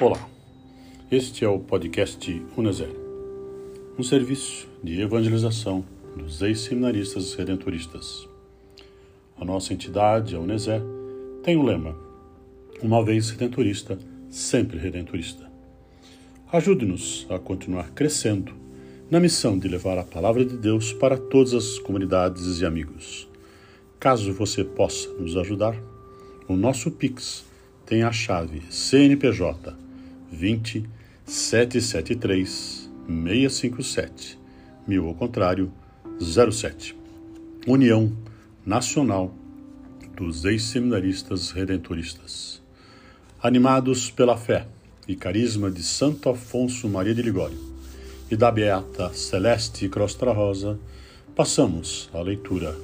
Olá, este é o podcast Uneser, um serviço de evangelização dos ex-seminaristas redentoristas. A nossa entidade, a Uneser, tem o lema Uma vez redentorista, sempre redentorista. Ajude-nos a continuar crescendo na missão de levar a palavra de Deus para todas as comunidades e amigos. Caso você possa nos ajudar, o nosso Pix tem a chave CNPJ 20 773 657, mil ao contrário, 07. União Nacional dos Ex-Seminaristas Redentoristas. Animados pela fé e carisma de Santo Afonso Maria de Ligório e da Beata Celeste Crostra Rosa, passamos à leitura.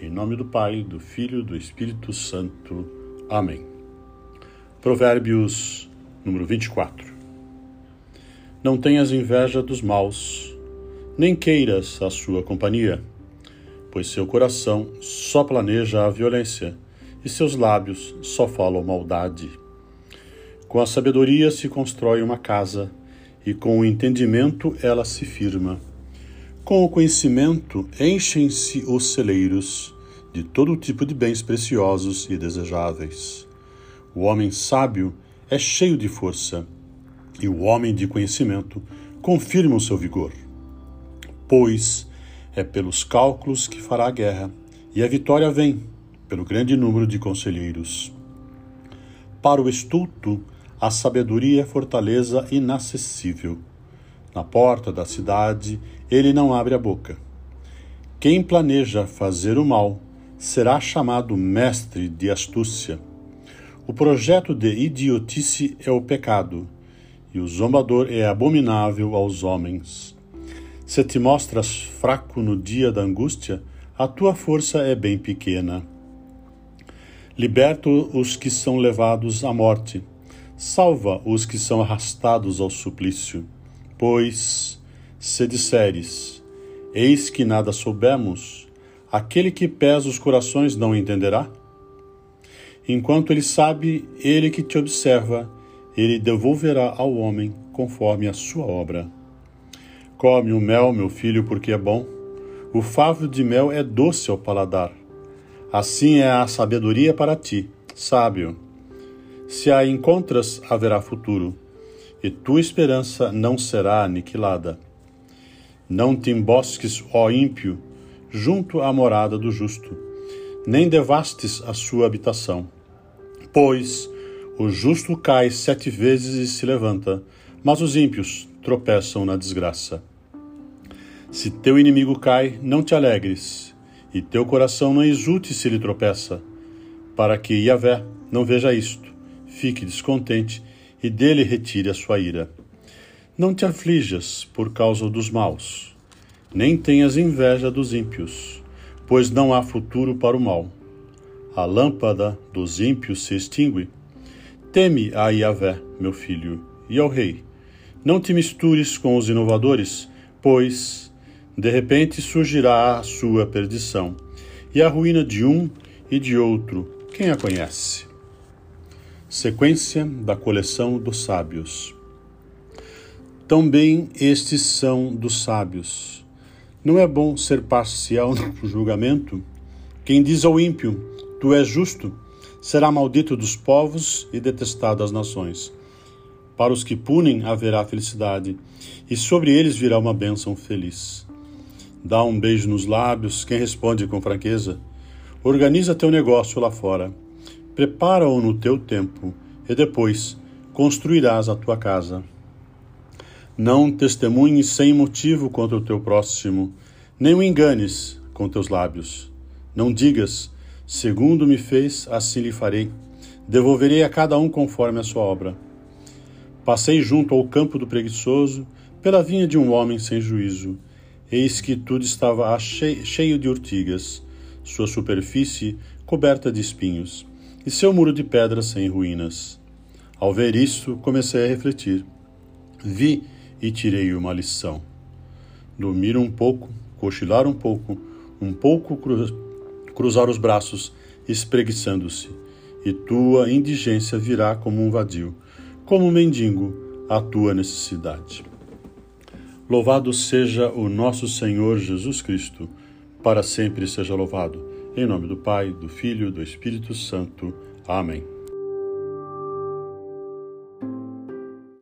Em nome do Pai, do Filho e do Espírito Santo. Amém. Provérbios número 24. Não tenhas inveja dos maus, nem queiras a sua companhia, pois seu coração só planeja a violência e seus lábios só falam maldade. Com a sabedoria se constrói uma casa, e com o entendimento ela se firma. Com o conhecimento enchem-se os celeiros de todo tipo de bens preciosos e desejáveis. O homem sábio é cheio de força, e o homem de conhecimento confirma o seu vigor. Pois é pelos cálculos que fará a guerra, e a vitória vem pelo grande número de conselheiros. Para o estulto, a sabedoria é fortaleza inacessível. Na porta da cidade, ele não abre a boca. Quem planeja fazer o mal será chamado mestre de astúcia. O projeto de idiotice é o pecado, e o zombador é abominável aos homens. Se te mostras fraco no dia da angústia, a tua força é bem pequena. Liberta os que são levados à morte, salva os que são arrastados ao suplício. Pois, se disseres, eis que nada soubemos, aquele que pesa os corações não entenderá? Enquanto ele sabe, ele que te observa, ele devolverá ao homem conforme a sua obra. Come o mel, meu filho, porque é bom. O favo de mel é doce ao paladar. Assim é a sabedoria para ti, sábio. Se a encontras, haverá futuro, e tua esperança não será aniquilada. Não te embosques, ó ímpio, junto à morada do justo, nem devastes a sua habitação Pois o justo cai sete vezes e se levanta, mas os ímpios tropeçam na desgraça. Se teu inimigo cai, não te alegres, e teu coração não exulte se ele tropeça, para que Yahvé não veja isto, fique descontente e dele retire a sua ira. Não te aflijas por causa dos maus, nem tenhas inveja dos ímpios, pois não há futuro para o mal a lâmpada dos ímpios se extingue. Teme a Yahvé, meu filho, e ao rei. Não te mistures com os inovadores, pois, de repente, surgirá a sua perdição, e a ruína de um e de outro, quem a conhece? Sequência da coleção dos sábios. Também estes são dos sábios. Não é bom ser parcial no julgamento? Quem diz ao ímpio, Tu és justo, será maldito dos povos e detestado das nações. Para os que punem haverá felicidade, e sobre eles virá uma bênção feliz. Dá um beijo nos lábios quem responde com franqueza. Organiza teu negócio lá fora. Prepara-o no teu tempo, e depois construirás a tua casa. Não testemunhes sem motivo contra o teu próximo, nem o enganes com teus lábios. Não digas, Segundo me fez, assim lhe farei. Devolverei a cada um conforme a sua obra. Passei junto ao campo do preguiçoso, pela vinha de um homem sem juízo. Eis que tudo estava cheio de urtigas, sua superfície coberta de espinhos, e seu muro de pedras sem ruínas. Ao ver isto, comecei a refletir. Vi e tirei uma lição. Dormir um pouco, cochilar um pouco, um pouco cruzar os braços, espreguiçando-se, e tua indigência virá como um vadio, como mendigo à tua necessidade. Louvado seja o nosso Senhor Jesus Cristo, para sempre seja louvado. Em nome do Pai, do Filho do Espírito Santo. Amém.